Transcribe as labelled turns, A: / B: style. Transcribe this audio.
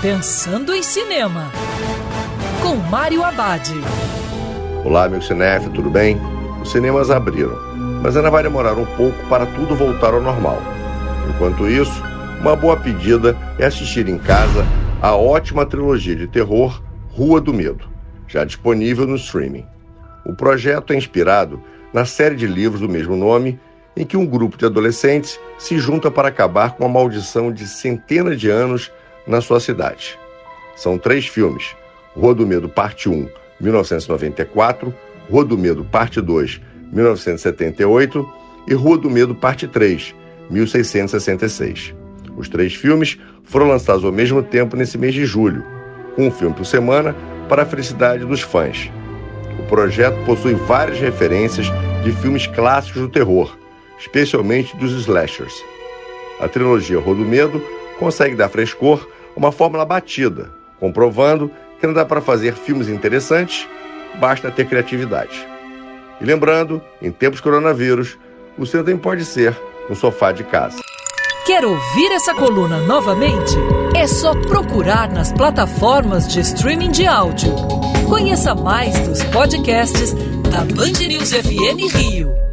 A: Pensando em Cinema, com Mário Abad.
B: Olá, meu cinef, tudo bem? Os cinemas abriram, mas ainda vai demorar um pouco para tudo voltar ao normal. Enquanto isso, uma boa pedida é assistir em casa a ótima trilogia de terror Rua do Medo, já disponível no streaming. O projeto é inspirado na série de livros do mesmo nome, em que um grupo de adolescentes se junta para acabar com a maldição de centenas de anos na sua cidade. São três filmes: Rua do Medo, Parte 1, 1994, Rua do Medo, Parte 2, 1978 e Rua do Medo, Parte 3, 1666. Os três filmes foram lançados ao mesmo tempo nesse mês de julho, um filme por semana para a felicidade dos fãs. O projeto possui várias referências de filmes clássicos do terror, especialmente dos slashers. A trilogia Rua do Medo consegue dar frescor uma fórmula batida, comprovando que não dá para fazer filmes interessantes, basta ter criatividade. E lembrando, em tempos coronavírus, o seu também pode ser no sofá de casa.
A: Quer ouvir essa coluna novamente? É só procurar nas plataformas de streaming de áudio. Conheça mais dos podcasts da Band News FM Rio.